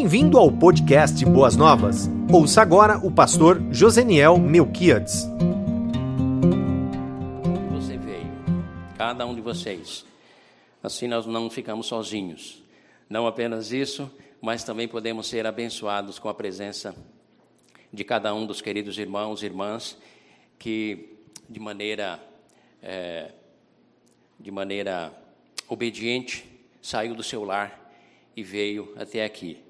Bem-vindo ao podcast Boas Novas. Ouça agora o pastor Joseniel Melquiades. Você veio, cada um de vocês. Assim nós não ficamos sozinhos. Não apenas isso, mas também podemos ser abençoados com a presença de cada um dos queridos irmãos e irmãs que, de maneira, é, de maneira obediente, saiu do seu lar e veio até aqui.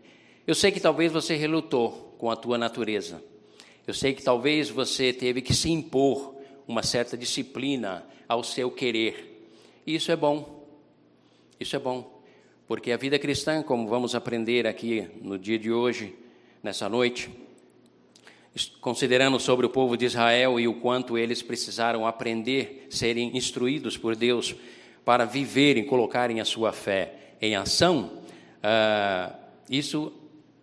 Eu sei que talvez você relutou com a tua natureza. Eu sei que talvez você teve que se impor uma certa disciplina ao seu querer. E isso é bom. Isso é bom. Porque a vida cristã, como vamos aprender aqui no dia de hoje, nessa noite, considerando sobre o povo de Israel e o quanto eles precisaram aprender, serem instruídos por Deus para viverem, colocarem a sua fé em ação, uh, isso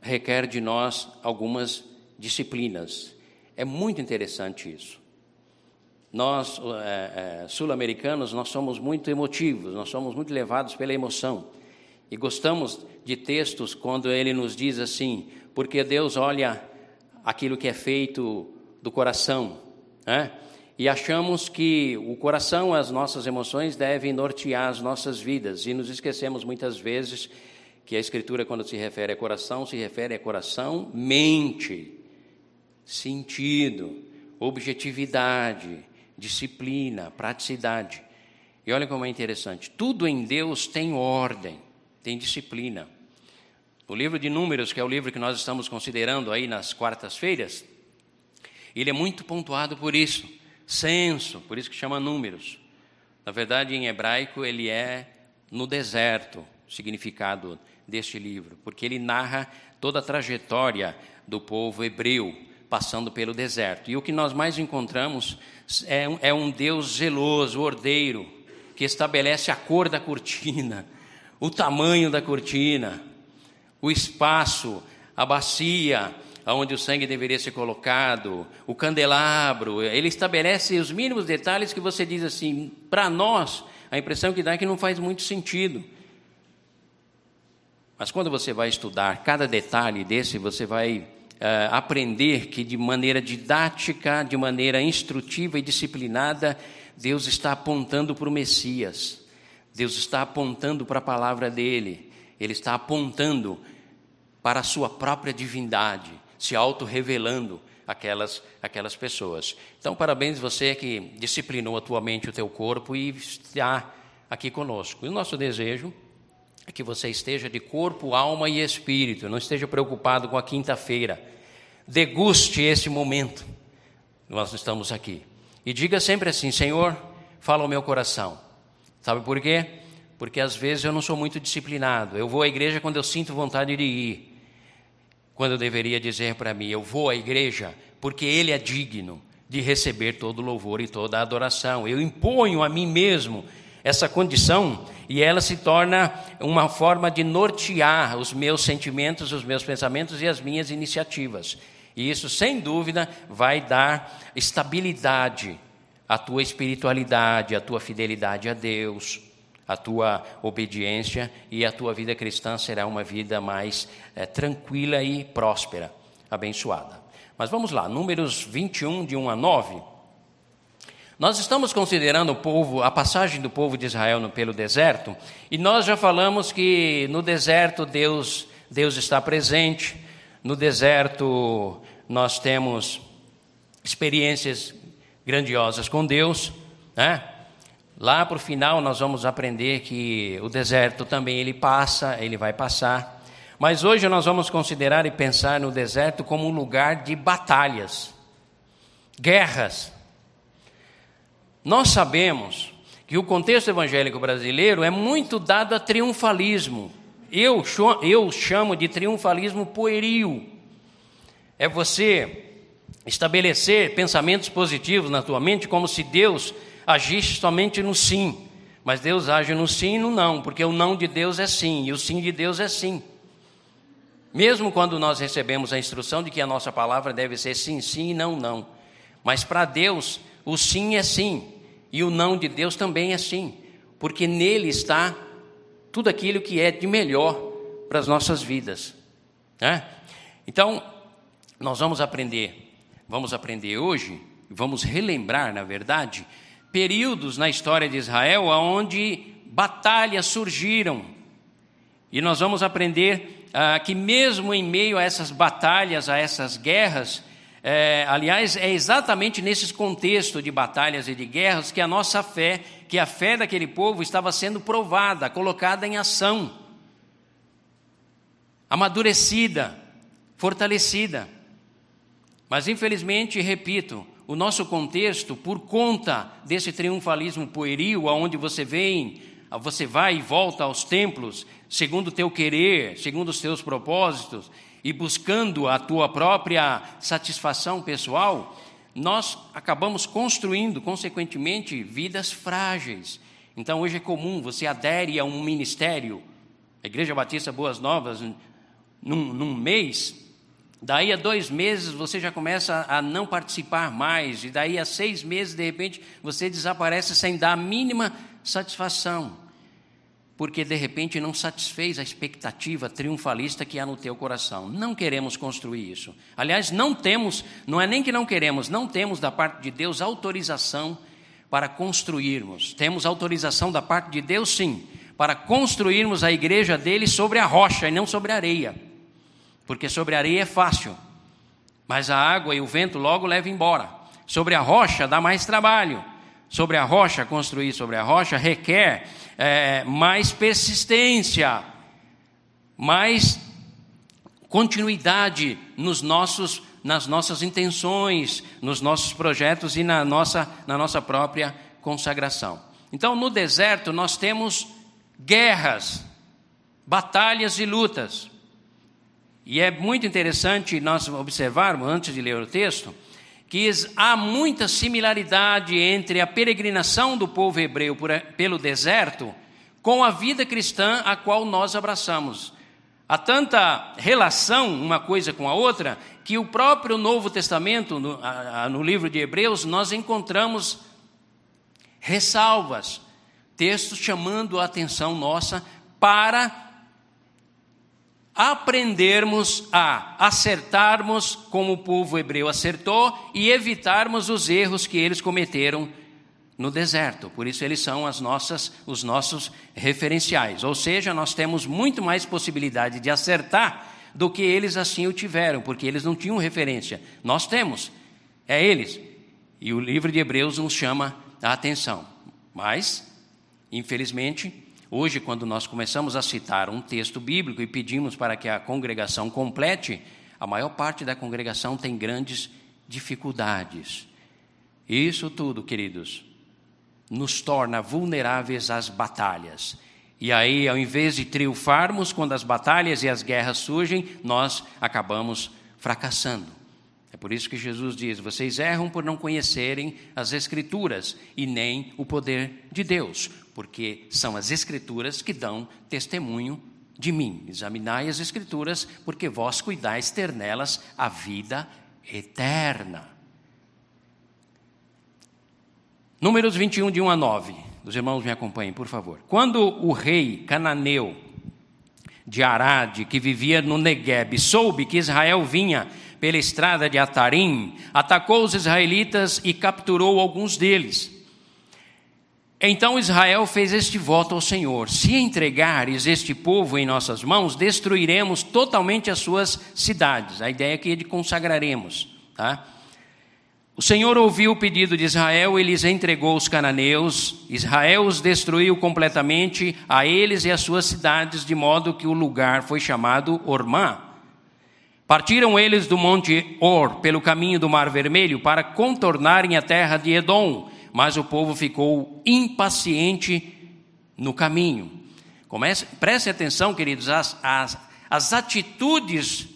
requer de nós algumas disciplinas. É muito interessante isso. Nós, é, é, sul-americanos, nós somos muito emotivos, nós somos muito levados pela emoção. E gostamos de textos quando ele nos diz assim, porque Deus olha aquilo que é feito do coração, né? E achamos que o coração, as nossas emoções devem nortear as nossas vidas e nos esquecemos muitas vezes que a Escritura, quando se refere a coração, se refere a coração, mente, sentido, objetividade, disciplina, praticidade. E olha como é interessante: tudo em Deus tem ordem, tem disciplina. O livro de Números, que é o livro que nós estamos considerando aí nas quartas-feiras, ele é muito pontuado por isso. Senso, por isso que chama Números. Na verdade, em hebraico, ele é no deserto, significado deste livro, porque ele narra toda a trajetória do povo hebreu passando pelo deserto. E o que nós mais encontramos é um, é um Deus zeloso, ordeiro, que estabelece a cor da cortina, o tamanho da cortina, o espaço, a bacia, onde o sangue deveria ser colocado, o candelabro. Ele estabelece os mínimos detalhes que você diz assim, para nós, a impressão que dá é que não faz muito sentido. Mas quando você vai estudar cada detalhe desse, você vai uh, aprender que de maneira didática, de maneira instrutiva e disciplinada, Deus está apontando para o Messias. Deus está apontando para a palavra dele. Ele está apontando para a sua própria divindade, se auto-revelando aquelas, aquelas pessoas. Então, parabéns você que disciplinou a tua mente o teu corpo e está aqui conosco. E o nosso desejo que você esteja de corpo, alma e espírito, não esteja preocupado com a quinta-feira. Deguste esse momento. Nós estamos aqui. E diga sempre assim: Senhor, fala ao meu coração. Sabe por quê? Porque às vezes eu não sou muito disciplinado. Eu vou à igreja quando eu sinto vontade de ir. Quando eu deveria dizer para mim, eu vou à igreja porque Ele é digno de receber todo o louvor e toda adoração. Eu imponho a mim mesmo essa condição e ela se torna uma forma de nortear os meus sentimentos, os meus pensamentos e as minhas iniciativas. E isso, sem dúvida, vai dar estabilidade à tua espiritualidade, à tua fidelidade a Deus, à tua obediência e a tua vida cristã será uma vida mais é, tranquila e próspera, abençoada. Mas vamos lá, Números 21, de 1 a 9. Nós estamos considerando o povo, a passagem do povo de Israel pelo deserto, e nós já falamos que no deserto Deus, Deus está presente, no deserto nós temos experiências grandiosas com Deus, né? Lá para o final nós vamos aprender que o deserto também ele passa, ele vai passar. Mas hoje nós vamos considerar e pensar no deserto como um lugar de batalhas, guerras, nós sabemos que o contexto evangélico brasileiro é muito dado a triunfalismo. Eu, eu chamo de triunfalismo pueril. É você estabelecer pensamentos positivos na tua mente como se Deus agisse somente no sim. Mas Deus age no sim e no não, porque o não de Deus é sim e o sim de Deus é sim. Mesmo quando nós recebemos a instrução de que a nossa palavra deve ser sim, sim e não, não. Mas para Deus, o sim é sim e o não de Deus também é assim, porque nele está tudo aquilo que é de melhor para as nossas vidas. Né? Então, nós vamos aprender, vamos aprender hoje, vamos relembrar, na verdade, períodos na história de Israel onde batalhas surgiram. E nós vamos aprender ah, que, mesmo em meio a essas batalhas, a essas guerras, é, aliás, é exatamente nesses contextos de batalhas e de guerras que a nossa fé, que a fé daquele povo estava sendo provada, colocada em ação, amadurecida, fortalecida. Mas, infelizmente, repito, o nosso contexto, por conta desse triunfalismo pueril, aonde você vem, você vai e volta aos templos, segundo o teu querer, segundo os teus propósitos, e buscando a tua própria satisfação pessoal, nós acabamos construindo, consequentemente, vidas frágeis. Então, hoje é comum você adere a um ministério, a Igreja Batista Boas Novas, num, num mês, daí a dois meses você já começa a não participar mais, e daí a seis meses, de repente, você desaparece sem dar a mínima satisfação porque de repente não satisfez a expectativa triunfalista que há no teu coração. Não queremos construir isso. Aliás, não temos, não é nem que não queremos, não temos da parte de Deus autorização para construirmos. Temos autorização da parte de Deus, sim, para construirmos a igreja dele sobre a rocha e não sobre a areia. Porque sobre a areia é fácil, mas a água e o vento logo levam embora. Sobre a rocha dá mais trabalho. Sobre a rocha, construir sobre a rocha requer é, mais persistência, mais continuidade nos nossos, nas nossas intenções, nos nossos projetos e na nossa, na nossa própria consagração. Então, no deserto, nós temos guerras, batalhas e lutas. E é muito interessante nós observarmos, antes de ler o texto, que há muita similaridade entre a peregrinação do povo hebreu por, pelo deserto com a vida cristã a qual nós abraçamos. Há tanta relação uma coisa com a outra que o próprio Novo Testamento, no, no livro de Hebreus, nós encontramos ressalvas, textos chamando a atenção nossa para aprendermos a acertarmos como o povo hebreu acertou e evitarmos os erros que eles cometeram no deserto. Por isso eles são as nossas, os nossos referenciais. Ou seja, nós temos muito mais possibilidade de acertar do que eles assim o tiveram, porque eles não tinham referência. Nós temos. É eles. E o livro de Hebreus nos chama a atenção. Mas, infelizmente, Hoje, quando nós começamos a citar um texto bíblico e pedimos para que a congregação complete, a maior parte da congregação tem grandes dificuldades. Isso tudo, queridos, nos torna vulneráveis às batalhas. E aí, ao invés de triunfarmos quando as batalhas e as guerras surgem, nós acabamos fracassando. É por isso que Jesus diz: vocês erram por não conhecerem as Escrituras e nem o poder de Deus, porque são as Escrituras que dão testemunho de mim. Examinai as Escrituras, porque vós cuidais ter nelas a vida eterna. Números 21, de 1 a 9. Os irmãos me acompanhem, por favor. Quando o rei cananeu de Arade, que vivia no Negueb, soube que Israel vinha pela estrada de Atarim, atacou os israelitas e capturou alguns deles. Então Israel fez este voto ao Senhor: Se entregares este povo em nossas mãos, destruiremos totalmente as suas cidades. A ideia é de consagraremos. Tá? O Senhor ouviu o pedido de Israel e lhes entregou os cananeus. Israel os destruiu completamente, a eles e as suas cidades, de modo que o lugar foi chamado Ormá. Partiram eles do monte Or pelo caminho do Mar Vermelho para contornarem a terra de Edom, mas o povo ficou impaciente no caminho. Comece, preste atenção, queridos, as, as atitudes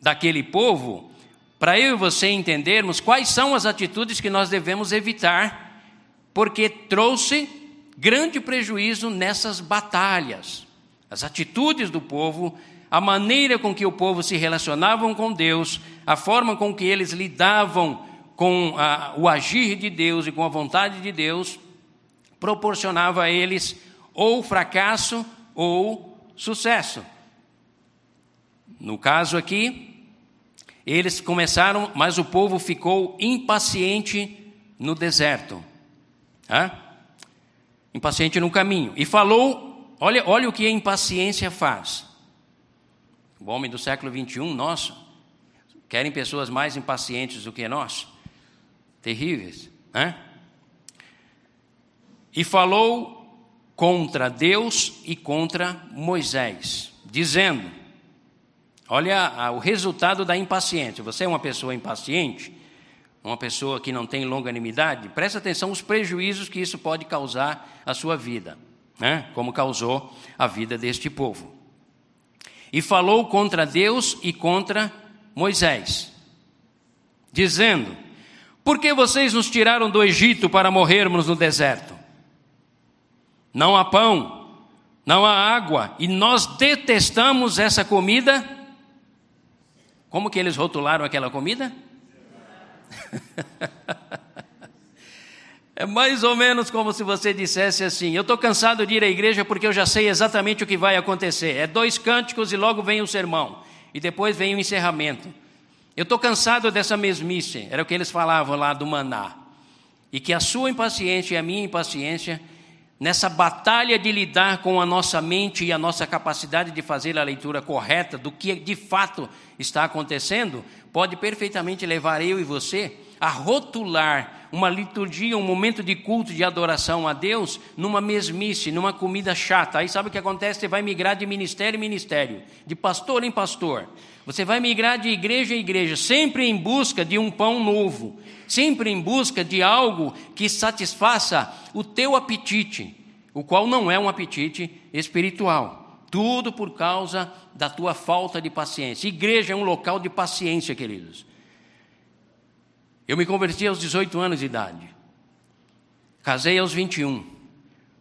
daquele povo, para eu e você entendermos quais são as atitudes que nós devemos evitar, porque trouxe grande prejuízo nessas batalhas. As atitudes do povo a maneira com que o povo se relacionavam com Deus, a forma com que eles lidavam com a, o agir de Deus e com a vontade de Deus, proporcionava a eles ou fracasso ou sucesso. No caso aqui, eles começaram, mas o povo ficou impaciente no deserto. Hã? Impaciente no caminho. E falou, olha, olha o que a impaciência faz. O homem do século 21, nosso, querem pessoas mais impacientes do que nós? Terríveis. Hã? E falou contra Deus e contra Moisés, dizendo: Olha o resultado da impaciência. Você é uma pessoa impaciente, uma pessoa que não tem longanimidade, presta atenção nos prejuízos que isso pode causar à sua vida, né? como causou a vida deste povo. E falou contra Deus e contra Moisés, dizendo: Por que vocês nos tiraram do Egito para morrermos no deserto? Não há pão, não há água, e nós detestamos essa comida como que eles rotularam aquela comida? é mais ou menos como se você dissesse assim: Eu estou cansado de ir à igreja porque eu já sei exatamente o que vai acontecer. É dois cânticos e logo vem o sermão, e depois vem o encerramento. Eu estou cansado dessa mesmice, era o que eles falavam lá do maná. E que a sua impaciência e a minha impaciência nessa batalha de lidar com a nossa mente e a nossa capacidade de fazer a leitura correta do que de fato está acontecendo, pode perfeitamente levar eu e você a rotular uma liturgia, um momento de culto, de adoração a Deus, numa mesmice, numa comida chata. Aí sabe o que acontece? Você vai migrar de ministério em ministério, de pastor em pastor. Você vai migrar de igreja em igreja, sempre em busca de um pão novo, sempre em busca de algo que satisfaça o teu apetite, o qual não é um apetite espiritual. Tudo por causa da tua falta de paciência. Igreja é um local de paciência, queridos. Eu me converti aos 18 anos de idade. Casei aos 21.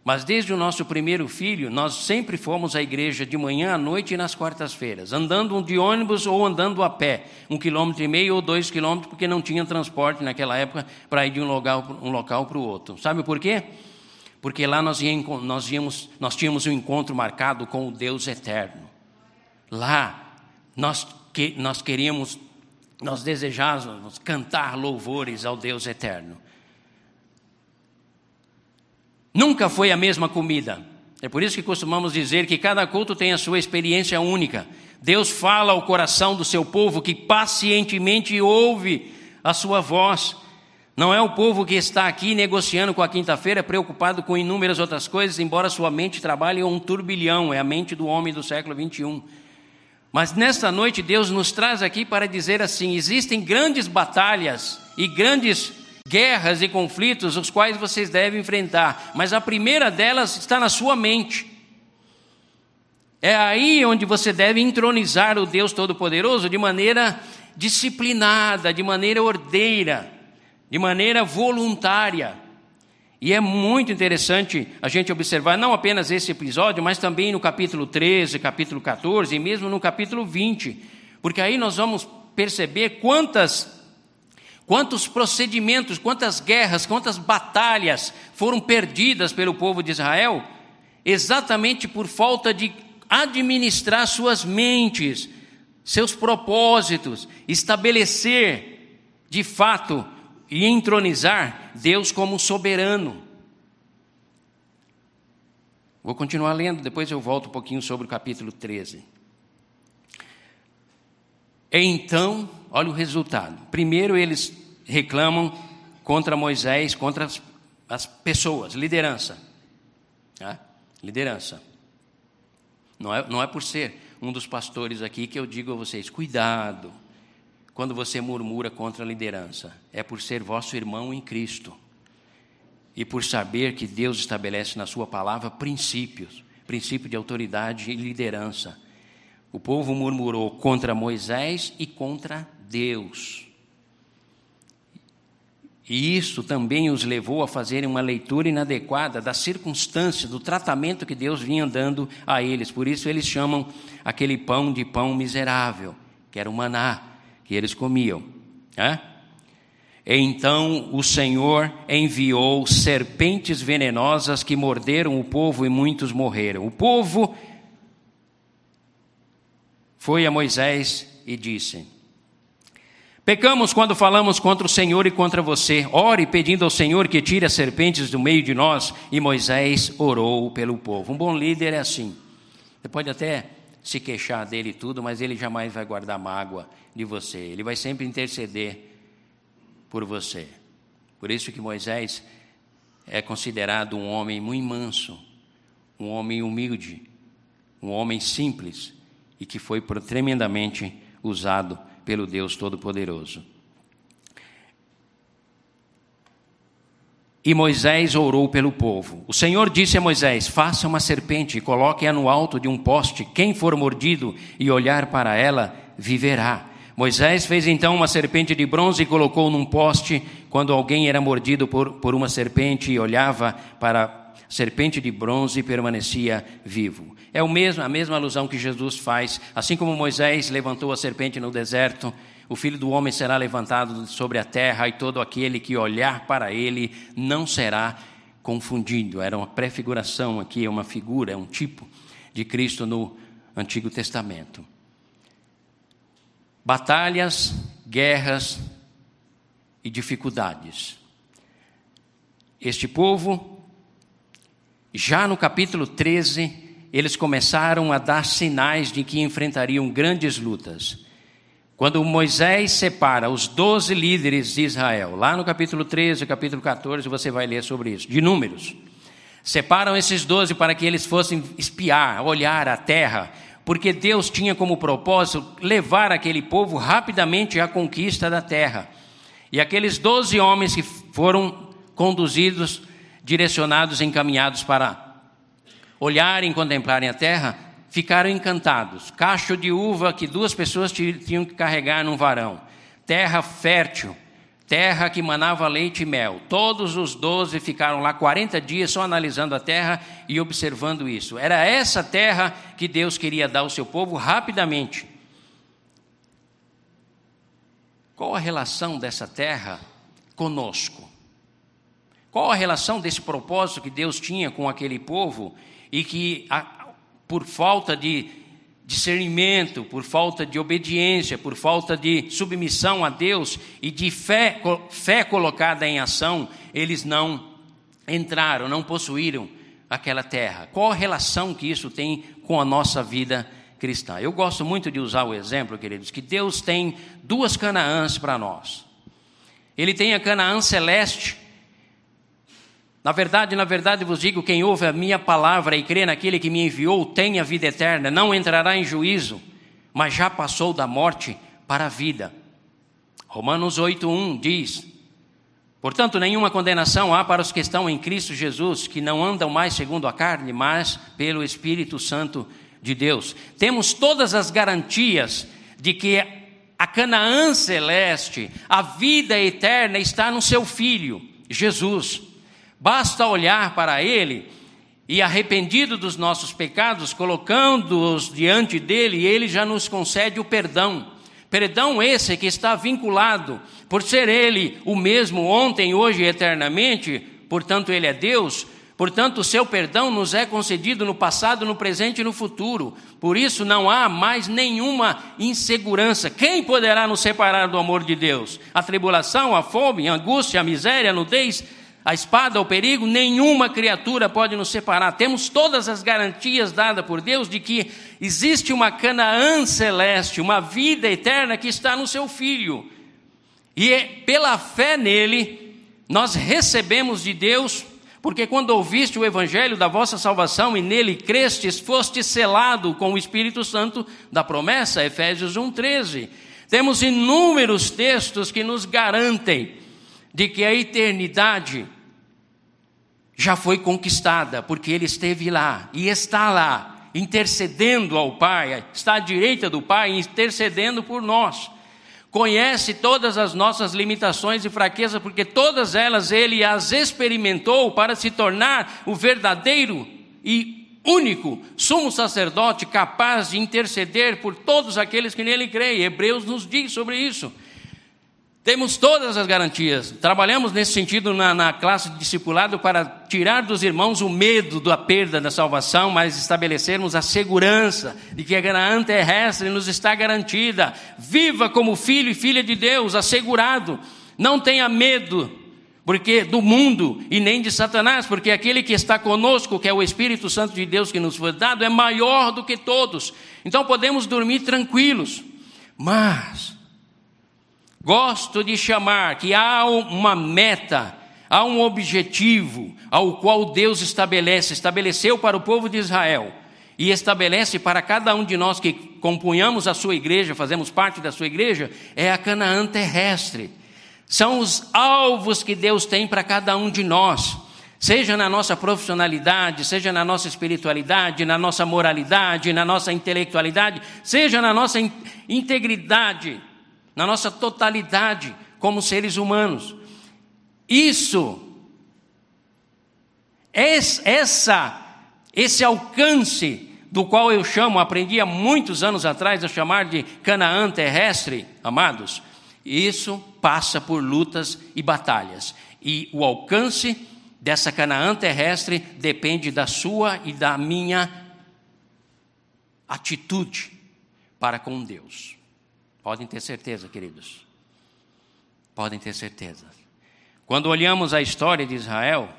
Mas desde o nosso primeiro filho, nós sempre fomos à igreja de manhã, à noite e nas quartas-feiras, andando de ônibus ou andando a pé, um quilômetro e meio ou dois quilômetros, porque não tinha transporte naquela época para ir de um local, um local para o outro. Sabe por quê? Porque lá nós, íamos, nós, íamos, nós tínhamos um encontro marcado com o Deus eterno. Lá nós, que, nós queríamos, nós desejávamos cantar louvores ao Deus eterno. Nunca foi a mesma comida. É por isso que costumamos dizer que cada culto tem a sua experiência única. Deus fala ao coração do seu povo que pacientemente ouve a sua voz. Não é o povo que está aqui negociando com a quinta-feira, preocupado com inúmeras outras coisas, embora sua mente trabalhe um turbilhão, é a mente do homem do século 21. Mas nesta noite Deus nos traz aqui para dizer assim: existem grandes batalhas e grandes guerras e conflitos os quais vocês devem enfrentar, mas a primeira delas está na sua mente. É aí onde você deve entronizar o Deus Todo-Poderoso de maneira disciplinada, de maneira ordeira, de maneira voluntária. E é muito interessante a gente observar não apenas esse episódio, mas também no capítulo 13, capítulo 14 e mesmo no capítulo 20, porque aí nós vamos perceber quantas Quantos procedimentos, quantas guerras, quantas batalhas foram perdidas pelo povo de Israel, exatamente por falta de administrar suas mentes, seus propósitos, estabelecer de fato e entronizar Deus como soberano. Vou continuar lendo, depois eu volto um pouquinho sobre o capítulo 13. Então, olha o resultado. Primeiro, eles reclamam contra Moisés, contra as, as pessoas, liderança. Né? Liderança. Não é, não é por ser um dos pastores aqui que eu digo a vocês: cuidado quando você murmura contra a liderança. É por ser vosso irmão em Cristo e por saber que Deus estabelece na Sua palavra princípios princípio de autoridade e liderança. O povo murmurou contra Moisés e contra Deus. E isso também os levou a fazerem uma leitura inadequada da circunstância, do tratamento que Deus vinha dando a eles. Por isso eles chamam aquele pão de pão miserável, que era o maná que eles comiam. É? Então o Senhor enviou serpentes venenosas que morderam o povo e muitos morreram. O povo foi a Moisés e disse: Pecamos quando falamos contra o Senhor e contra você. Ore pedindo ao Senhor que tire as serpentes do meio de nós. E Moisés orou pelo povo. Um bom líder é assim. Você pode até se queixar dele e tudo, mas ele jamais vai guardar mágoa de você. Ele vai sempre interceder por você. Por isso que Moisés é considerado um homem muito manso, um homem humilde, um homem simples e que foi tremendamente usado pelo Deus Todo-Poderoso. E Moisés orou pelo povo. O Senhor disse a Moisés: Faça uma serpente e coloque-a no alto de um poste. Quem for mordido e olhar para ela, viverá. Moisés fez então uma serpente de bronze e colocou num poste. Quando alguém era mordido por, por uma serpente e olhava para a serpente de bronze, permanecia vivo. É o mesmo, a mesma alusão que Jesus faz. Assim como Moisés levantou a serpente no deserto, o filho do homem será levantado sobre a terra, e todo aquele que olhar para ele não será confundido. Era uma prefiguração aqui, é uma figura, é um tipo de Cristo no Antigo Testamento. Batalhas, guerras e dificuldades. Este povo, já no capítulo 13, eles começaram a dar sinais de que enfrentariam grandes lutas. Quando Moisés separa os doze líderes de Israel, lá no capítulo 13, capítulo 14, você vai ler sobre isso, de números. Separam esses doze para que eles fossem espiar, olhar a terra, porque Deus tinha como propósito levar aquele povo rapidamente à conquista da terra. E aqueles doze homens que foram conduzidos, direcionados, encaminhados para olharem contemplarem a terra, ficaram encantados. Cacho de uva que duas pessoas tinham que carregar num varão. Terra fértil, terra que manava leite e mel. Todos os doze ficaram lá 40 dias só analisando a terra e observando isso. Era essa terra que Deus queria dar ao seu povo rapidamente. Qual a relação dessa terra conosco? Qual a relação desse propósito que Deus tinha com aquele povo e que, por falta de discernimento, por falta de obediência, por falta de submissão a Deus e de fé, fé colocada em ação, eles não entraram, não possuíram aquela terra. Qual a relação que isso tem com a nossa vida cristã? Eu gosto muito de usar o exemplo, queridos, que Deus tem duas Canaãs para nós. Ele tem a Canaã celeste, na verdade, na verdade vos digo: quem ouve a minha palavra e crê naquele que me enviou tem a vida eterna, não entrará em juízo, mas já passou da morte para a vida. Romanos 8:1 diz: Portanto, nenhuma condenação há para os que estão em Cristo Jesus, que não andam mais segundo a carne, mas pelo Espírito Santo de Deus. Temos todas as garantias de que a Canaã celeste, a vida eterna está no seu filho, Jesus. Basta olhar para Ele e, arrependido dos nossos pecados, colocando-os diante dele, ele já nos concede o perdão. Perdão esse que está vinculado, por ser Ele o mesmo ontem, hoje e eternamente, portanto, Ele é Deus, portanto, o seu perdão nos é concedido no passado, no presente e no futuro. Por isso, não há mais nenhuma insegurança. Quem poderá nos separar do amor de Deus? A tribulação, a fome, a angústia, a miséria, a nudez, a espada, o perigo, nenhuma criatura pode nos separar. Temos todas as garantias dadas por Deus de que existe uma Canaã celeste, uma vida eterna que está no seu Filho. E é pela fé nele, nós recebemos de Deus, porque quando ouviste o evangelho da vossa salvação e nele crestes, foste selado com o Espírito Santo da promessa, Efésios 1,13. Temos inúmeros textos que nos garantem de que a eternidade já foi conquistada, porque ele esteve lá e está lá, intercedendo ao Pai, está à direita do Pai, intercedendo por nós. Conhece todas as nossas limitações e fraquezas, porque todas elas ele as experimentou para se tornar o verdadeiro e único sumo sacerdote capaz de interceder por todos aqueles que nele creem. Hebreus nos diz sobre isso. Temos todas as garantias. Trabalhamos nesse sentido na, na, classe de discipulado para tirar dos irmãos o medo da perda da salvação, mas estabelecermos a segurança de que a Canaã terrestre nos está garantida. Viva como filho e filha de Deus, assegurado. Não tenha medo porque do mundo e nem de Satanás, porque aquele que está conosco, que é o Espírito Santo de Deus que nos foi dado, é maior do que todos. Então podemos dormir tranquilos. Mas Gosto de chamar que há uma meta, há um objetivo ao qual Deus estabelece, estabeleceu para o povo de Israel e estabelece para cada um de nós que compunhamos a sua igreja, fazemos parte da sua igreja, é a Canaã terrestre. São os alvos que Deus tem para cada um de nós, seja na nossa profissionalidade, seja na nossa espiritualidade, na nossa moralidade, na nossa intelectualidade, seja na nossa integridade na nossa totalidade como seres humanos. Isso, essa, esse alcance do qual eu chamo, aprendi há muitos anos atrás a chamar de Canaã terrestre, amados, isso passa por lutas e batalhas. E o alcance dessa Canaã terrestre depende da sua e da minha atitude para com Deus. Podem ter certeza, queridos. Podem ter certeza. Quando olhamos a história de Israel,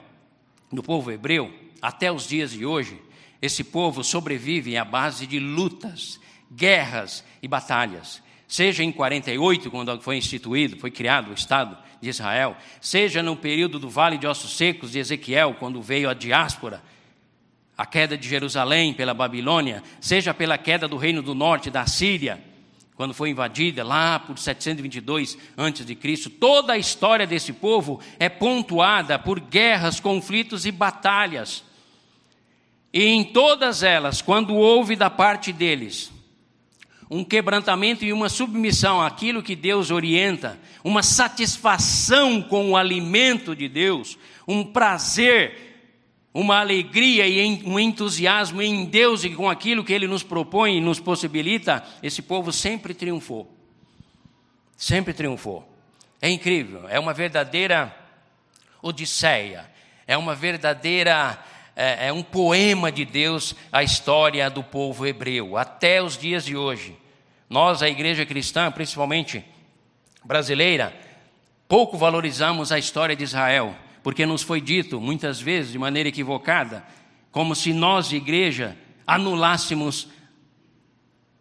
do povo hebreu, até os dias de hoje, esse povo sobrevive à base de lutas, guerras e batalhas. Seja em 48, quando foi instituído, foi criado o Estado de Israel, seja no período do Vale de Ossos Secos de Ezequiel, quando veio a diáspora, a queda de Jerusalém pela Babilônia, seja pela queda do reino do norte da Síria, quando foi invadida lá por 722 a.C., toda a história desse povo é pontuada por guerras, conflitos e batalhas. E em todas elas, quando houve da parte deles um quebrantamento e uma submissão àquilo que Deus orienta, uma satisfação com o alimento de Deus, um prazer uma alegria e um entusiasmo em Deus e com aquilo que Ele nos propõe e nos possibilita, esse povo sempre triunfou. Sempre triunfou. É incrível, é uma verdadeira odisseia, é uma verdadeira, é, é um poema de Deus a história do povo hebreu, até os dias de hoje. Nós, a igreja cristã, principalmente brasileira, pouco valorizamos a história de Israel porque nos foi dito muitas vezes de maneira equivocada, como se nós, igreja, anulássemos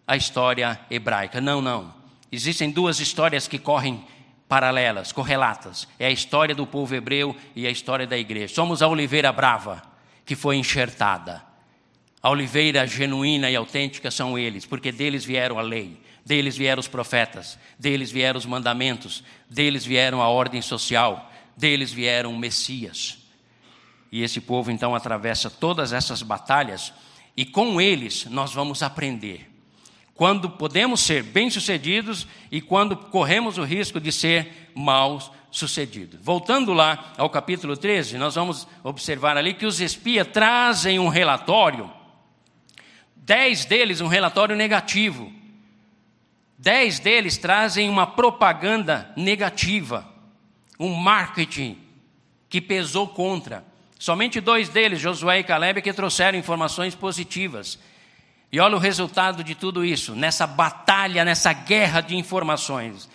a história hebraica. Não, não. Existem duas histórias que correm paralelas, correlatas. É a história do povo hebreu e a história da igreja. Somos a oliveira brava que foi enxertada. A oliveira genuína e autêntica são eles, porque deles vieram a lei, deles vieram os profetas, deles vieram os mandamentos, deles vieram a ordem social, deles vieram o Messias. E esse povo então atravessa todas essas batalhas e com eles nós vamos aprender quando podemos ser bem-sucedidos e quando corremos o risco de ser mal sucedidos. Voltando lá ao capítulo 13, nós vamos observar ali que os espias trazem um relatório, dez deles um relatório negativo, dez deles trazem uma propaganda negativa um marketing que pesou contra. Somente dois deles, Josué e Caleb, que trouxeram informações positivas. E olha o resultado de tudo isso, nessa batalha, nessa guerra de informações.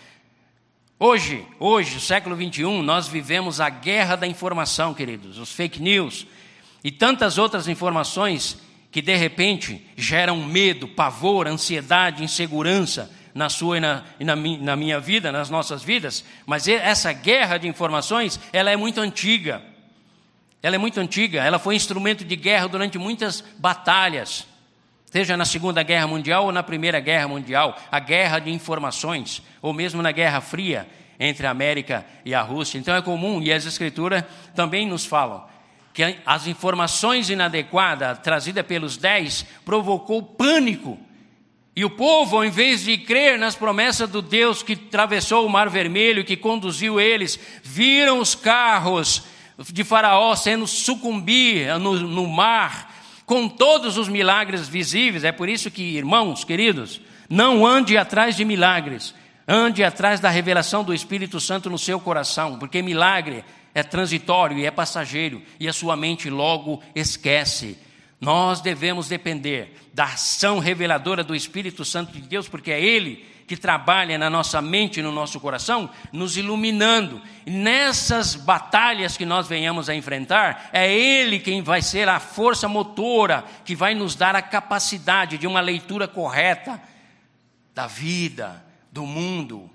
Hoje, hoje, século 21, nós vivemos a guerra da informação, queridos, os fake news e tantas outras informações que de repente geram medo, pavor, ansiedade, insegurança na sua e na, e na, na minha vida, nas nossas vidas, mas essa guerra de informações, ela é muito antiga. Ela é muito antiga, ela foi instrumento de guerra durante muitas batalhas, seja na Segunda Guerra Mundial ou na Primeira Guerra Mundial, a guerra de informações, ou mesmo na Guerra Fria entre a América e a Rússia. Então é comum, e as Escrituras também nos falam, que as informações inadequadas trazidas pelos dez provocou pânico e o povo, ao invés de crer nas promessas do Deus que atravessou o Mar Vermelho, que conduziu eles, viram os carros de Faraó sendo sucumbir no, no mar, com todos os milagres visíveis. É por isso que, irmãos queridos, não ande atrás de milagres, Ande atrás da revelação do Espírito Santo no seu coração, porque milagre é transitório e é passageiro, e a sua mente logo esquece. Nós devemos depender da ação reveladora do Espírito Santo de Deus, porque é Ele que trabalha na nossa mente e no nosso coração, nos iluminando. E nessas batalhas que nós venhamos a enfrentar, é Ele quem vai ser a força motora que vai nos dar a capacidade de uma leitura correta da vida, do mundo,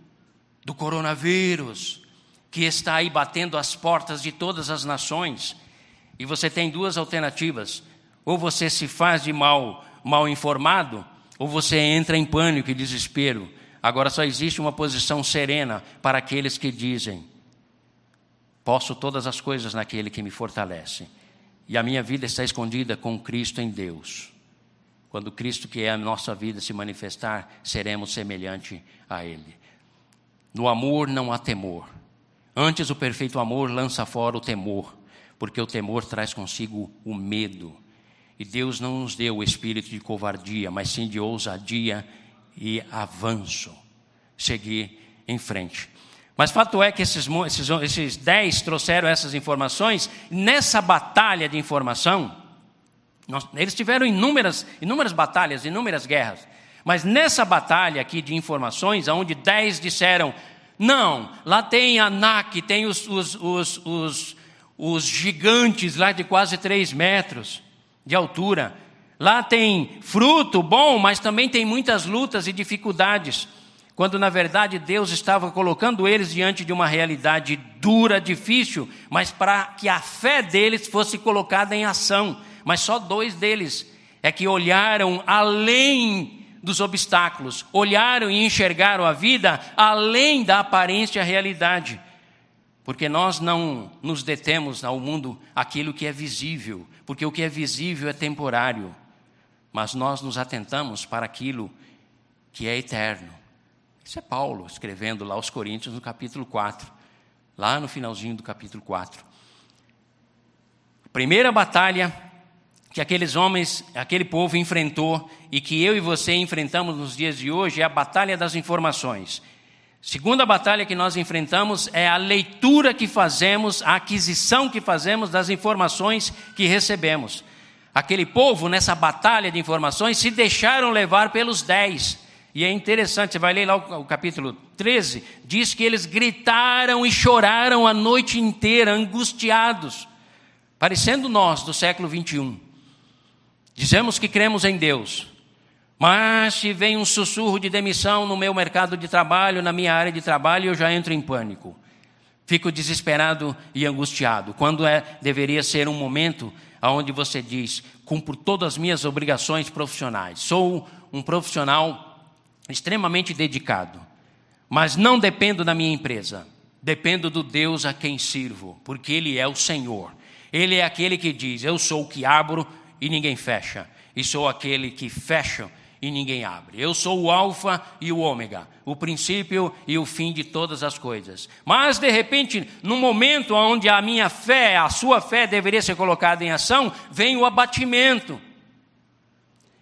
do coronavírus, que está aí batendo as portas de todas as nações. E você tem duas alternativas: ou você se faz de mal, mal informado, ou você entra em pânico e desespero. Agora só existe uma posição serena para aqueles que dizem: Posso todas as coisas naquele que me fortalece. E a minha vida está escondida com Cristo em Deus. Quando Cristo, que é a nossa vida, se manifestar, seremos semelhante a Ele. No amor não há temor. Antes, o perfeito amor lança fora o temor, porque o temor traz consigo o medo. E Deus não nos deu o espírito de covardia, mas sim de ousadia e avanço. Seguir em frente. Mas fato é que esses, esses, esses dez trouxeram essas informações. Nessa batalha de informação, nós, eles tiveram inúmeras, inúmeras batalhas, inúmeras guerras. Mas nessa batalha aqui de informações, onde dez disseram, não, lá tem Anak, tem os, os, os, os, os gigantes lá de quase três metros de altura. Lá tem fruto bom, mas também tem muitas lutas e dificuldades. Quando na verdade Deus estava colocando eles diante de uma realidade dura, difícil, mas para que a fé deles fosse colocada em ação mas só dois deles é que olharam além dos obstáculos, olharam e enxergaram a vida além da aparência realidade. Porque nós não nos detemos ao mundo aquilo que é visível, porque o que é visível é temporário, mas nós nos atentamos para aquilo que é eterno. Isso é Paulo escrevendo lá aos Coríntios no capítulo 4, lá no finalzinho do capítulo 4. Primeira batalha que aqueles homens, aquele povo enfrentou e que eu e você enfrentamos nos dias de hoje é a batalha das informações. Segunda batalha que nós enfrentamos é a leitura que fazemos, a aquisição que fazemos das informações que recebemos. Aquele povo, nessa batalha de informações, se deixaram levar pelos dez. E é interessante, você vai ler lá o, capítulo 13, diz que eles gritaram e choraram a noite inteira, angustiados, parecendo nós do século 21. Dizemos que cremos em Deus, mas se vem um sussurro de demissão no meu mercado de trabalho, na minha área de trabalho, eu já entro em pânico. Fico desesperado e angustiado. Quando é, deveria ser um momento onde você diz: cumpro todas as minhas obrigações profissionais. Sou um profissional extremamente dedicado, mas não dependo da minha empresa. Dependo do Deus a quem sirvo, porque Ele é o Senhor. Ele é aquele que diz: Eu sou o que abro e ninguém fecha, e sou aquele que fecha e ninguém abre. Eu sou o Alfa e o Ômega, o princípio e o fim de todas as coisas. Mas, de repente, no momento onde a minha fé, a sua fé deveria ser colocada em ação, vem o abatimento.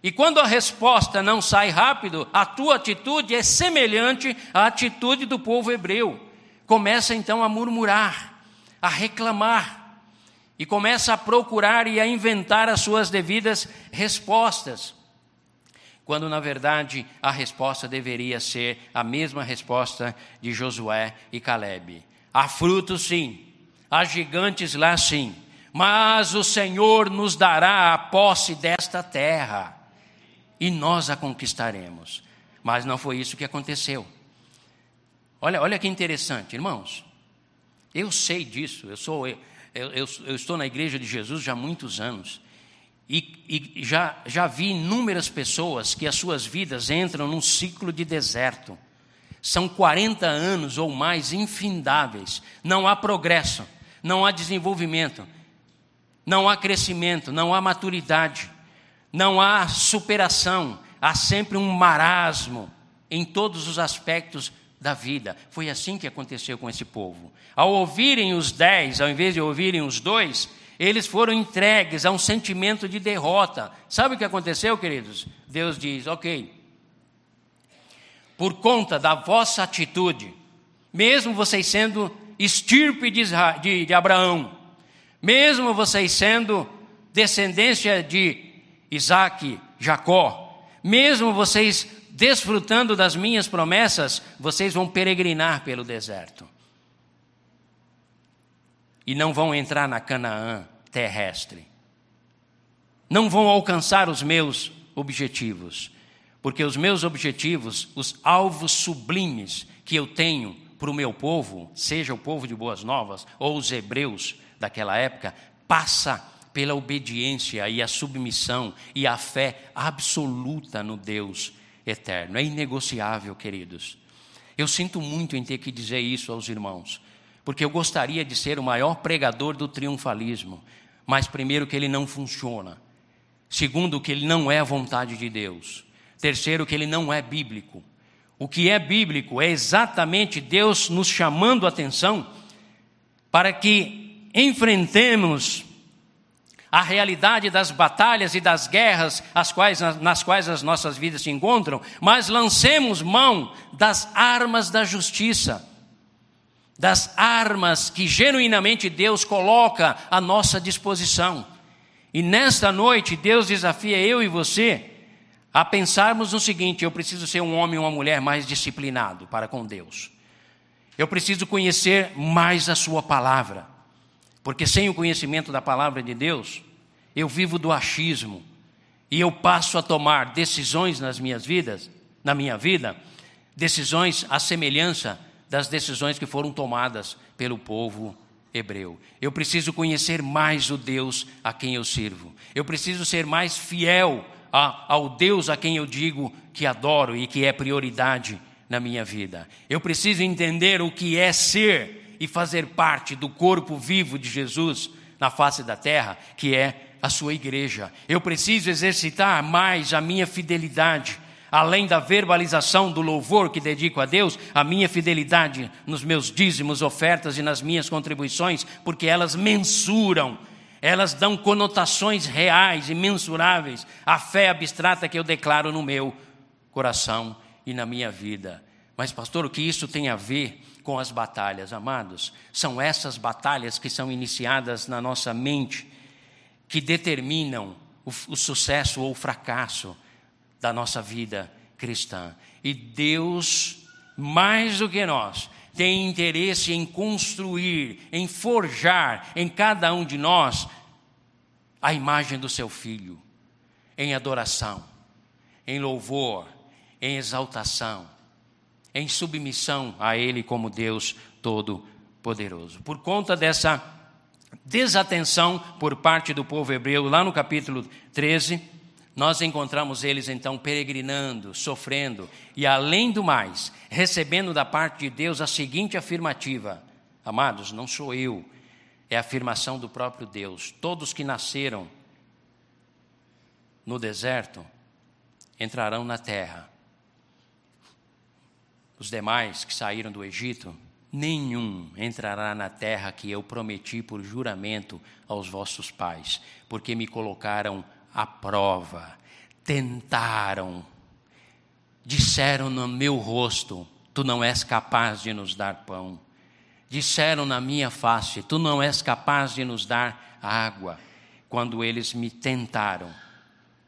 E quando a resposta não sai rápido, a tua atitude é semelhante à atitude do povo hebreu. Começa então a murmurar, a reclamar e começa a procurar e a inventar as suas devidas respostas. Quando na verdade a resposta deveria ser a mesma resposta de Josué e Caleb. Há frutos sim, há gigantes lá sim, mas o Senhor nos dará a posse desta terra e nós a conquistaremos. Mas não foi isso que aconteceu. Olha, olha que interessante, irmãos. Eu sei disso, eu sou eu, eu, eu, estou na igreja de Jesus já há muitos anos e, e já, já vi inúmeras pessoas que as suas vidas entram num ciclo de deserto. São 40 anos ou mais infindáveis. Não há progresso, não há desenvolvimento, não há crescimento, não há maturidade, não há superação, há sempre um marasmo em todos os aspectos da vida. Foi assim que aconteceu com esse povo. Ao ouvirem os dez, ao invés de ouvirem os dois, eles foram entregues a um sentimento de derrota. Sabe o que aconteceu, queridos? Deus diz: Ok, por conta da vossa atitude, mesmo vocês sendo estirpe de, de, de Abraão, mesmo vocês sendo descendência de Isaac, Jacó, mesmo vocês desfrutando das minhas promessas, vocês vão peregrinar pelo deserto. E não vão entrar na Canaã terrestre. Não vão alcançar os meus objetivos. Porque os meus objetivos, os alvos sublimes que eu tenho para o meu povo, seja o povo de Boas Novas ou os hebreus daquela época, passa pela obediência e a submissão e a fé absoluta no Deus eterno. É inegociável, queridos. Eu sinto muito em ter que dizer isso aos irmãos, porque eu gostaria de ser o maior pregador do triunfalismo, mas primeiro que ele não funciona, segundo que ele não é a vontade de Deus, terceiro que ele não é bíblico. O que é bíblico é exatamente Deus nos chamando a atenção para que enfrentemos a realidade das batalhas e das guerras as quais, nas quais as nossas vidas se encontram, mas lancemos mão das armas da justiça, das armas que genuinamente Deus coloca à nossa disposição. E nesta noite, Deus desafia eu e você a pensarmos no seguinte: eu preciso ser um homem ou uma mulher mais disciplinado para com Deus. Eu preciso conhecer mais a Sua palavra. Porque sem o conhecimento da palavra de Deus, eu vivo do achismo e eu passo a tomar decisões nas minhas vidas, na minha vida, decisões à semelhança das decisões que foram tomadas pelo povo hebreu. Eu preciso conhecer mais o Deus a quem eu sirvo. Eu preciso ser mais fiel a, ao Deus a quem eu digo que adoro e que é prioridade na minha vida. Eu preciso entender o que é ser e fazer parte do corpo vivo de Jesus na face da terra, que é a sua igreja. Eu preciso exercitar mais a minha fidelidade, além da verbalização do louvor que dedico a Deus, a minha fidelidade nos meus dízimos, ofertas e nas minhas contribuições, porque elas mensuram, elas dão conotações reais e mensuráveis à fé abstrata que eu declaro no meu coração e na minha vida. Mas, pastor, o que isso tem a ver com as batalhas, amados? São essas batalhas que são iniciadas na nossa mente, que determinam o, o sucesso ou o fracasso da nossa vida cristã. E Deus, mais do que nós, tem interesse em construir, em forjar em cada um de nós a imagem do seu filho, em adoração, em louvor, em exaltação em submissão a Ele como Deus Todo-Poderoso. Por conta dessa desatenção por parte do povo hebreu, lá no capítulo 13, nós encontramos eles então peregrinando, sofrendo e, além do mais, recebendo da parte de Deus a seguinte afirmativa: Amados, não sou eu, é a afirmação do próprio Deus. Todos que nasceram no deserto entrarão na terra os demais que saíram do Egito, nenhum entrará na terra que eu prometi por juramento aos vossos pais, porque me colocaram à prova, tentaram, disseram no meu rosto: Tu não és capaz de nos dar pão. Disseram na minha face: Tu não és capaz de nos dar água. Quando eles me tentaram,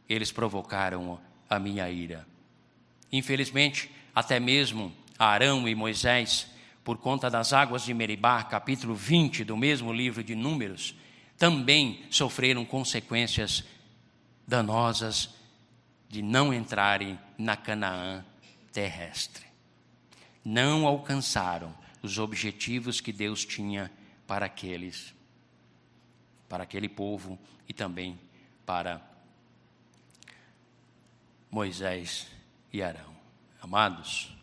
eles provocaram a minha ira. Infelizmente, até mesmo Arão e Moisés, por conta das águas de Meribá, capítulo 20 do mesmo livro de Números, também sofreram consequências danosas de não entrarem na Canaã terrestre. Não alcançaram os objetivos que Deus tinha para aqueles, para aquele povo e também para Moisés e Arão. Amados,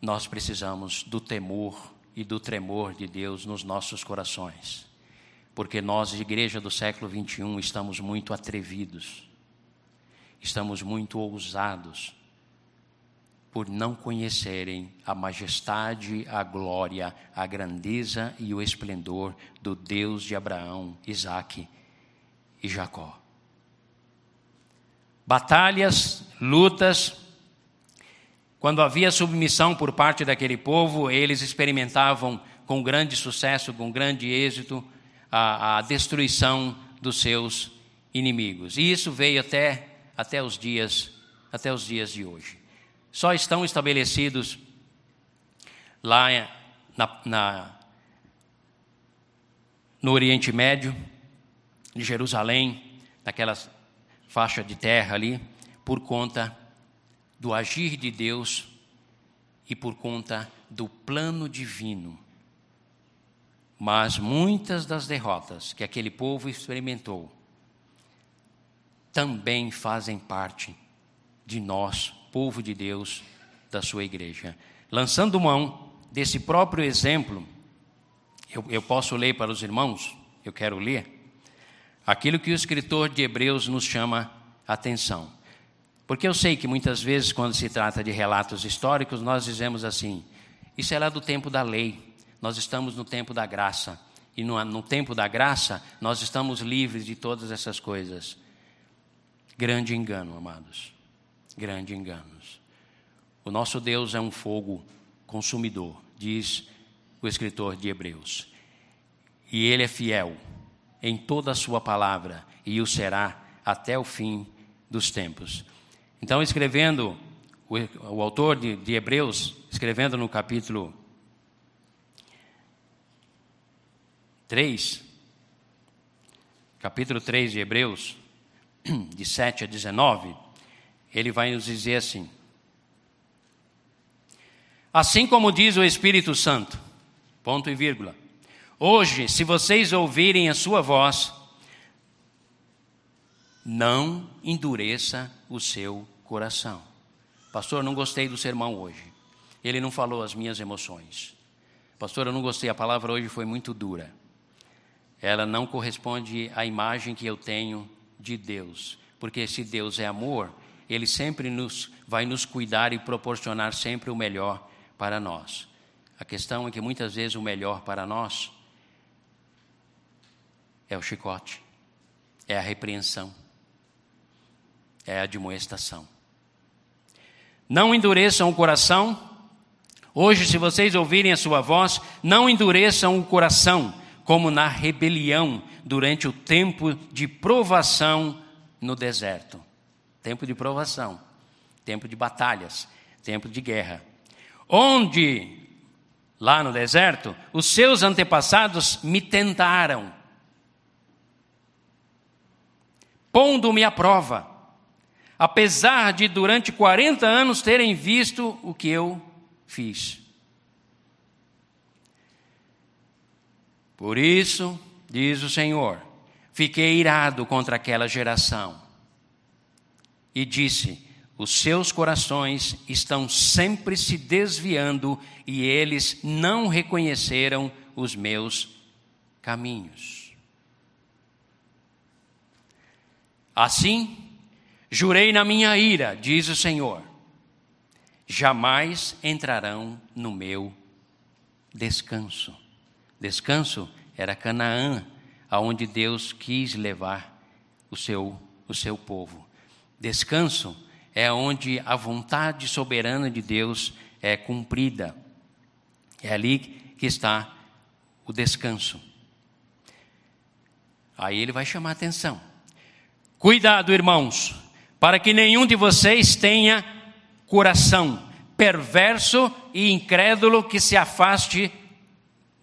nós precisamos do temor e do tremor de Deus nos nossos corações, porque nós, igreja do século 21, estamos muito atrevidos, estamos muito ousados, por não conhecerem a majestade, a glória, a grandeza e o esplendor do Deus de Abraão, Isaque e Jacó. Batalhas, lutas, Quando havia submissão por parte daquele povo, eles experimentavam com grande sucesso, com grande êxito, a, a destruição dos seus inimigos. E isso veio até, até, os dias, até os dias de hoje. Só estão estabelecidos lá na, na, no Oriente Médio, em Jerusalém, naquela faixa de terra ali, por conta do agir de Deus e por conta do plano divino. Mas muitas das derrotas que aquele povo experimentou também fazem parte de nós, povo de Deus, da sua igreja. Lançando mão desse próprio exemplo, eu, eu posso ler para os irmãos, eu quero ler, aquilo que o escritor de Hebreus nos chama atenção. Porque eu sei que muitas vezes, quando se trata de relatos históricos, nós dizemos assim: isso é lá do tempo da lei, nós estamos no tempo da graça. E no, no tempo da graça, nós estamos livres de todas essas coisas. Grande engano, amados. Grande engano. O nosso Deus é um fogo consumidor, diz o escritor de Hebreus. E ele é fiel em toda a sua palavra e o será até o fim dos tempos. Então, escrevendo, o, o autor de, de Hebreus, escrevendo no capítulo 3, capítulo 3 de Hebreus, de 7 a 19, ele vai nos dizer assim: Assim como diz o Espírito Santo, ponto e vírgula. Hoje, se vocês ouvirem a sua voz, não endureça o seu coração. Pastor, não gostei do sermão hoje. Ele não falou as minhas emoções. Pastor, eu não gostei, a palavra hoje foi muito dura. Ela não corresponde à imagem que eu tenho de Deus. Porque se Deus é amor, Ele sempre nos, vai nos cuidar e proporcionar sempre o melhor para nós. A questão é que muitas vezes o melhor para nós é o chicote, é a repreensão é a admoestação. Não endureçam o coração. Hoje, se vocês ouvirem a sua voz, não endureçam o coração, como na rebelião durante o tempo de provação no deserto. Tempo de provação, tempo de batalhas, tempo de guerra. Onde, lá no deserto, os seus antepassados me tentaram, pondo-me à prova apesar de durante 40 anos terem visto o que eu fiz. Por isso, diz o Senhor, fiquei irado contra aquela geração e disse: os seus corações estão sempre se desviando e eles não reconheceram os meus caminhos. Assim, Jurei na minha ira, diz o Senhor, jamais entrarão no meu descanso. Descanso era Canaã, aonde Deus quis levar o seu, o seu povo. Descanso é onde a vontade soberana de Deus é cumprida. É ali que está o descanso. Aí ele vai chamar atenção. Cuidado, irmãos, para que nenhum de vocês tenha coração perverso e incrédulo que se afaste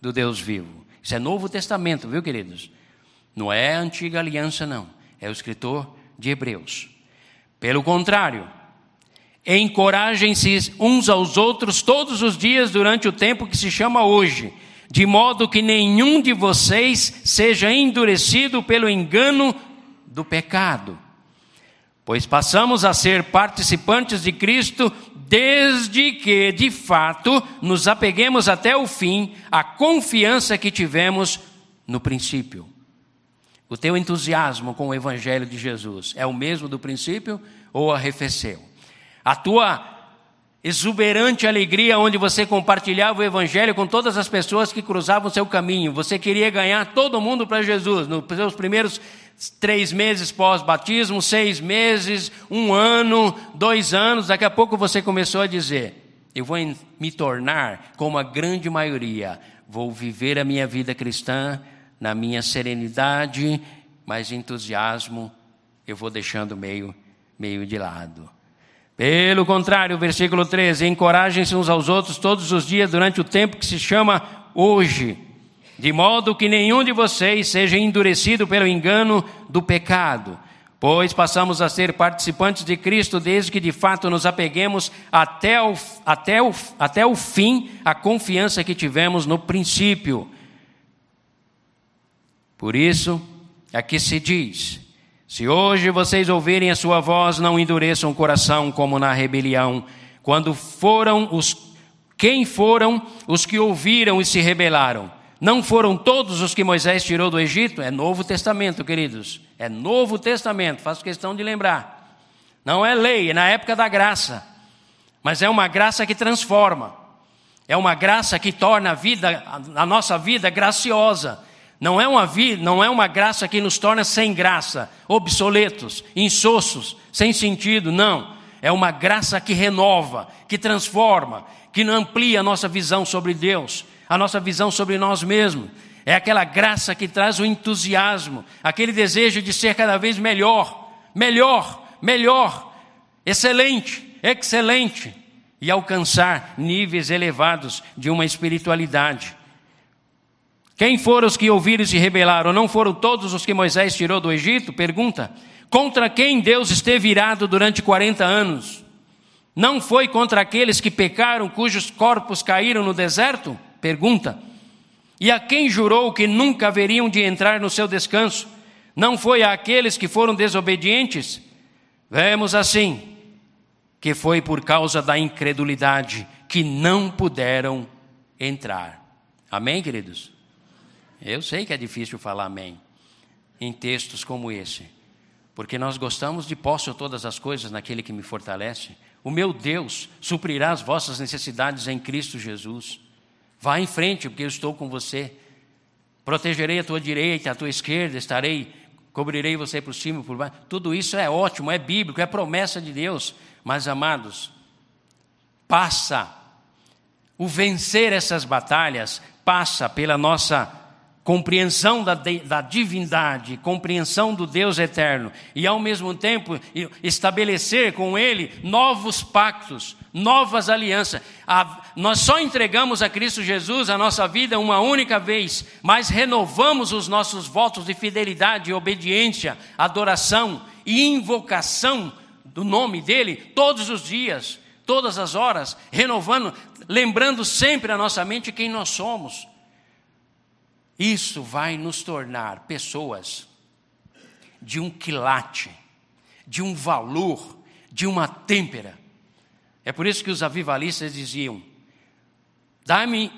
do Deus vivo. Isso é Novo Testamento, viu, queridos? Não é a antiga aliança, não. É o escritor de Hebreus. Pelo contrário, encorajem-se uns aos outros todos os dias durante o tempo que se chama hoje, de modo que nenhum de vocês seja endurecido pelo engano do pecado pois passamos a ser participantes de Cristo desde que, de fato, nos apeguemos até o fim à confiança que tivemos no princípio. O teu entusiasmo com o Evangelho de Jesus é o mesmo do princípio ou arrefeceu? A tua exuberante alegria onde você compartilhava o Evangelho com todas as pessoas que cruzavam seu caminho, você queria ganhar todo mundo para Jesus nos seus primeiros três meses pós-batismo, seis meses, um ano, dois anos, daqui a pouco você começou a dizer: eu vou me tornar como a grande maioria, vou viver a minha vida cristã na minha serenidade, mas entusiasmo eu vou deixando meio, meio de lado. Pelo contrário, versículo 13: encorajem-se uns aos outros todos os dias durante o tempo que se chama hoje, de modo que nenhum de vocês seja endurecido pelo engano do pecado, pois passamos a ser participantes de Cristo desde que de fato nos apeguemos até o, até o, até o fim a confiança que tivemos no princípio. Por isso, aqui se diz: se hoje vocês ouvirem a sua voz, não endureçam o coração como na rebelião, quando foram os quem foram os que ouviram e se rebelaram? Não foram todos os que Moisés tirou do Egito? É Novo Testamento, queridos. É Novo Testamento, faço questão de lembrar. Não é lei, é na época da graça. Mas é uma graça que transforma. É uma graça que torna a vida, a nossa vida graciosa. Não é uma vida, não é uma graça que nos torna sem graça, obsoletos, insossos, sem sentido, não. É uma graça que renova, que transforma, que amplia a nossa visão sobre Deus, a nossa visão sobre nós mesmos. É aquela graça que traz o entusiasmo, aquele desejo de ser cada vez melhor, melhor, melhor, excelente, excelente e alcançar níveis elevados de uma espiritualidade. Quem foram os que ouviram e se rebelaram? Não foram todos os que Moisés tirou do Egito? Pergunta. Contra quem Deus esteve irado durante 40 anos? Não foi contra aqueles que pecaram, cujos corpos caíram no deserto? Pergunta. E a quem jurou que nunca haveriam de entrar no seu descanso? Não foi àqueles que foram desobedientes? Vemos assim que foi por causa da incredulidade que não puderam entrar. Amém, queridos? Eu sei que é difícil falar amém em textos como esse, porque nós gostamos de posso todas as coisas naquele que me fortalece. O meu Deus suprirá as vossas necessidades em Cristo Jesus. Vá em frente, porque eu estou com você. Protegerei a tua direita, a tua esquerda, estarei, cobrirei você por cima e por baixo. Tudo isso é ótimo, é bíblico, é promessa de Deus. Mas, amados, passa. O vencer essas batalhas passa pela nossa compreensão da, da divindade, compreensão do Deus eterno, e ao mesmo tempo estabelecer com Ele novos pactos, novas alianças. A, nós só entregamos a Cristo Jesus a nossa vida uma única vez, mas renovamos os nossos votos de fidelidade, obediência, adoração e invocação do nome dEle todos os dias, todas as horas, renovando, lembrando sempre a nossa mente quem nós somos isso vai nos tornar pessoas de um quilate, de um valor, de uma têmpera. É por isso que os avivalistas diziam: dá-me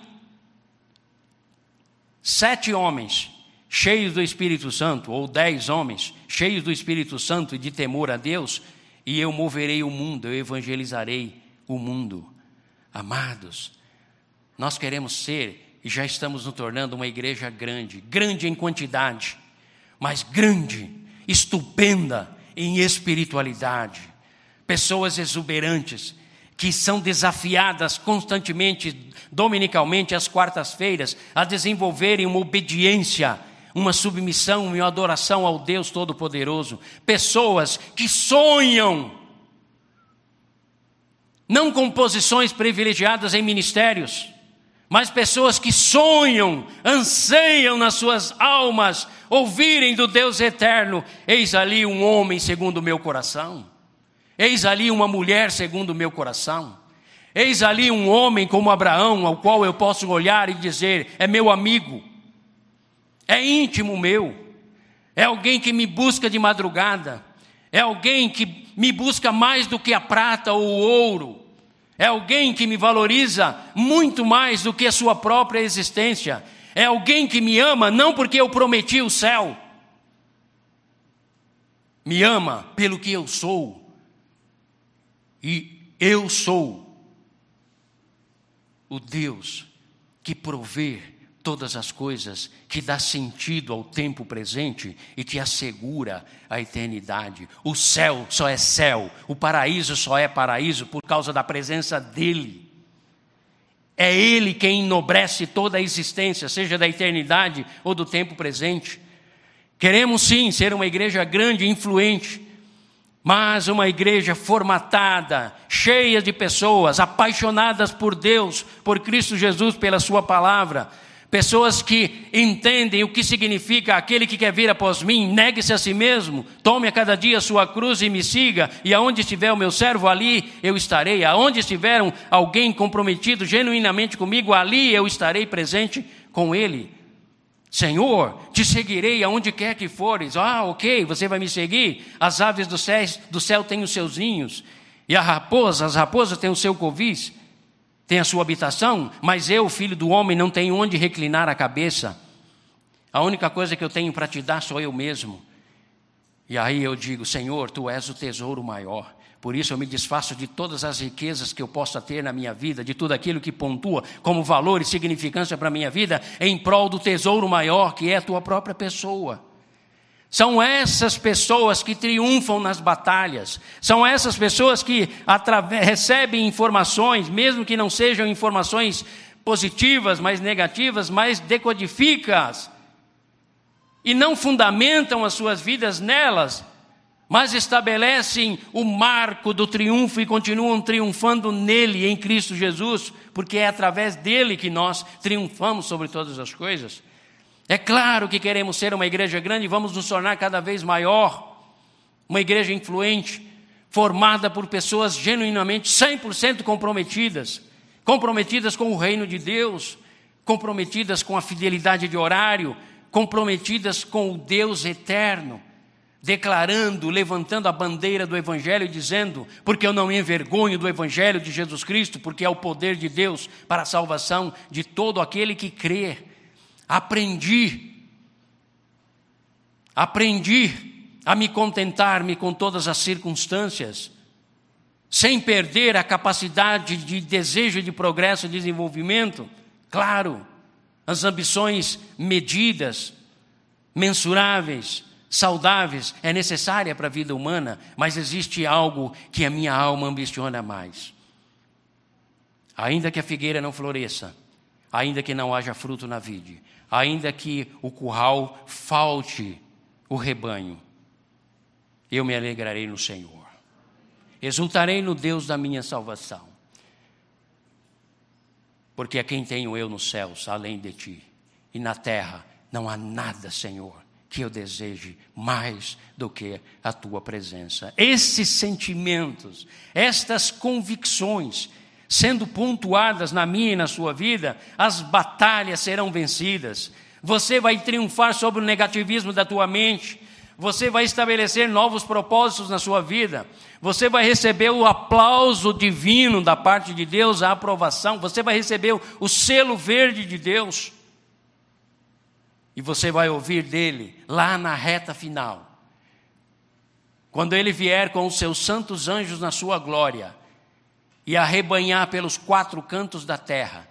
sete homens cheios do Espírito Santo, ou dez homens cheios do Espírito Santo e de temor a Deus, e eu moverei o mundo, eu evangelizarei o mundo. Amados, nós queremos ser e já estamos nos tornando uma igreja grande, grande em quantidade, mas grande, estupenda em espiritualidade. Pessoas exuberantes que são desafiadas constantemente, dominicalmente, às quartas-feiras, a desenvolverem uma obediência, uma submissão e uma adoração ao Deus Todo-Poderoso. Pessoas que sonham, não com posições privilegiadas em ministérios, mas pessoas que sonham, anseiam nas suas almas ouvirem do Deus eterno: eis ali um homem segundo o meu coração, eis ali uma mulher segundo o meu coração, eis ali um homem como Abraão, ao qual eu posso olhar e dizer: é meu amigo, é íntimo meu, é alguém que me busca de madrugada, é alguém que me busca mais do que a prata ou o ouro é alguém que me valoriza muito mais do que a sua própria existência. É alguém que me ama não porque eu prometi o céu. Me ama pelo que eu sou. E eu sou o Deus que provê todas as coisas, que dá sentido ao tempo presente e que assegura a eternidade. O céu só é céu, o paraíso só é paraíso por causa da presença dEle. É Ele quem enobrece toda a existência, seja da eternidade ou do tempo presente. Queremos sim ser uma igreja grande e influente, mas uma igreja formatada, cheia de pessoas apaixonadas por Deus, por Cristo Jesus, pela Sua palavra Pessoas que entendem o que significa aquele que quer vir após mim, negue-se a si mesmo, tome a cada dia sua cruz e me siga, e aonde estiver o meu servo, ali eu estarei. Aonde estiver alguém comprometido genuinamente comigo, ali eu estarei presente com ele. Senhor, te seguirei aonde quer que fores. Ah, ok, você vai me seguir. As aves do céu, do céu têm os seus ninhos, e a raposa, as raposas têm o seu covis tem a sua habitação, mas eu, filho do homem, não tenho onde reclinar a cabeça. A única coisa que eu tenho para te dar sou eu mesmo. E aí eu digo: Senhor, tu és o tesouro maior. Por isso eu me desfaço de todas as riquezas que eu possa ter na minha vida, de tudo aquilo que pontua como valor e significância para a minha vida, em prol do tesouro maior que é a tua própria pessoa. São essas pessoas que triunfam nas batalhas, são essas pessoas que recebem informações, mesmo que não sejam informações positivas, mas negativas, mas decodificas e não fundamentam as suas vidas nelas, mas estabelecem o marco do triunfo e continuam triunfando nele, em Cristo Jesus, porque é através dele que nós triunfamos sobre todas as coisas. É claro que queremos ser uma igreja grande e vamos nos tornar cada vez maior, uma igreja influente, formada por pessoas genuinamente 100% comprometidas, comprometidas com o reino de Deus, comprometidas com a fidelidade de horário, comprometidas com o Deus eterno, declarando, levantando a bandeira do Evangelho, dizendo: Porque eu não me envergonho do Evangelho de Jesus Cristo, porque é o poder de Deus para a salvação de todo aquele que crê. Aprendi, aprendi a me contentar-me com todas as circunstâncias, sem perder a capacidade de desejo de progresso e desenvolvimento. Claro, as ambições medidas, mensuráveis, saudáveis, é necessária para a vida humana, mas existe algo que a minha alma ambiciona mais. Ainda que a figueira não floresça, ainda que não haja fruto na vide, ainda que o curral falte o rebanho, eu me alegrarei no Senhor, exultarei no Deus da minha salvação, porque a quem tenho eu nos céus, além de ti, e na terra não há nada, Senhor, que eu deseje mais do que a tua presença. Esses sentimentos, estas convicções, sendo pontuadas na minha e na sua vida, as batalhas serão vencidas. Você vai triunfar sobre o negativismo da tua mente. Você vai estabelecer novos propósitos na sua vida. Você vai receber o aplauso divino da parte de Deus, a aprovação. Você vai receber o selo verde de Deus. E você vai ouvir dele lá na reta final. Quando ele vier com os seus santos anjos na sua glória e arrebanhar pelos quatro cantos da terra,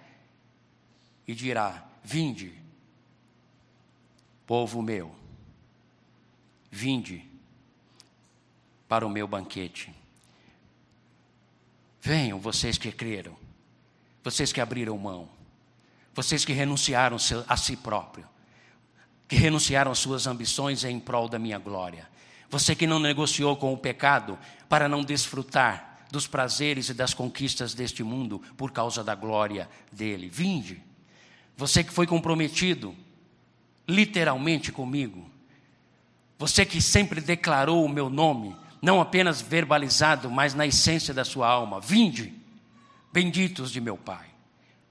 e dirá: Vinde, povo meu, vinde para o meu banquete. Venham vocês que creram, vocês que abriram mão, vocês que renunciaram a si próprio, que renunciaram às suas ambições em prol da minha glória. Você que não negociou com o pecado para não desfrutar dos prazeres e das conquistas deste mundo por causa da glória dele. Vinde, você que foi comprometido literalmente comigo, você que sempre declarou o meu nome, não apenas verbalizado, mas na essência da sua alma. Vinde, benditos de meu Pai,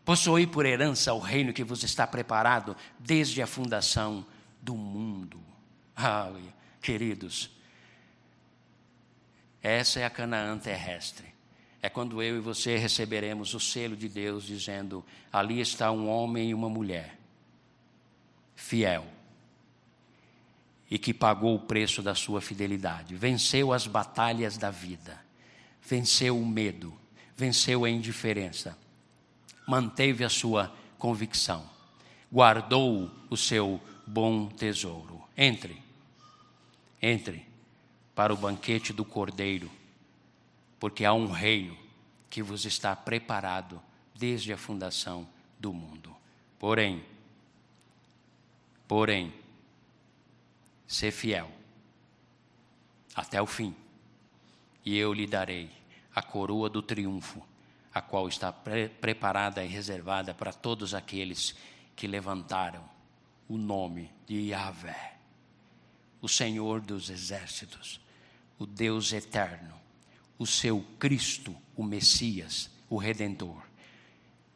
possuí por herança o reino que vos está preparado desde a fundação do mundo. Ah, queridos, essa é a Canaã terrestre. É quando eu e você receberemos o selo de Deus dizendo: ali está um homem e uma mulher, fiel, e que pagou o preço da sua fidelidade, venceu as batalhas da vida, venceu o medo, venceu a indiferença, manteve a sua convicção, guardou o seu bom tesouro. Entre, entre para o banquete do Cordeiro, porque há um reino que vos está preparado desde a fundação do mundo. Porém, porém, ser fiel até o fim, e eu lhe darei a coroa do triunfo, a qual está pre preparada e reservada para todos aqueles que levantaram o nome de Yahvé, o Senhor dos exércitos, o Deus eterno, o seu Cristo, o Messias, o Redentor,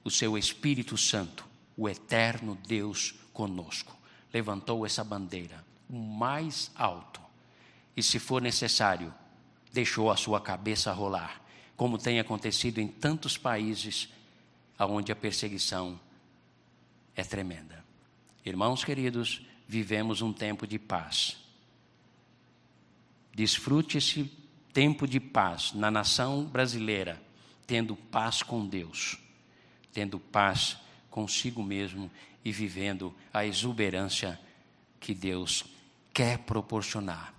o seu Espírito Santo, o eterno Deus conosco. Levantou essa bandeira, o mais alto, e se for necessário, deixou a sua cabeça rolar, como tem acontecido em tantos países onde a perseguição é tremenda. Irmãos queridos, vivemos um tempo de paz. Desfrute esse tempo de paz na nação brasileira, tendo paz com Deus, tendo paz consigo mesmo e vivendo a exuberância que Deus quer proporcionar.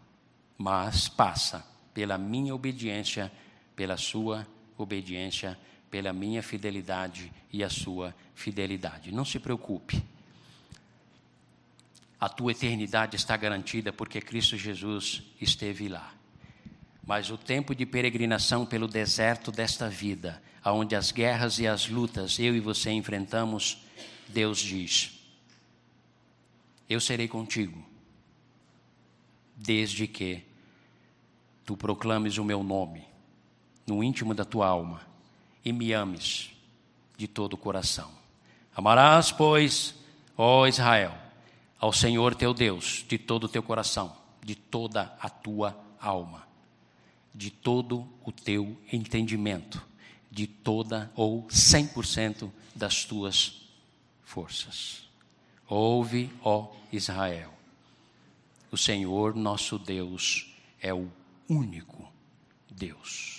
Mas passa pela minha obediência, pela sua obediência, pela minha fidelidade e a sua fidelidade. Não se preocupe. A tua eternidade está garantida porque Cristo Jesus esteve lá. Mas o tempo de peregrinação pelo deserto desta vida, onde as guerras e as lutas eu e você enfrentamos, Deus diz: Eu serei contigo, desde que tu proclames o meu nome no íntimo da tua alma e me ames de todo o coração. Amarás, pois, ó Israel, ao Senhor teu Deus de todo o teu coração, de toda a tua alma, de todo o teu entendimento, de toda ou 100% das tuas forças. Ouve, ó Israel, o Senhor nosso Deus é o único Deus.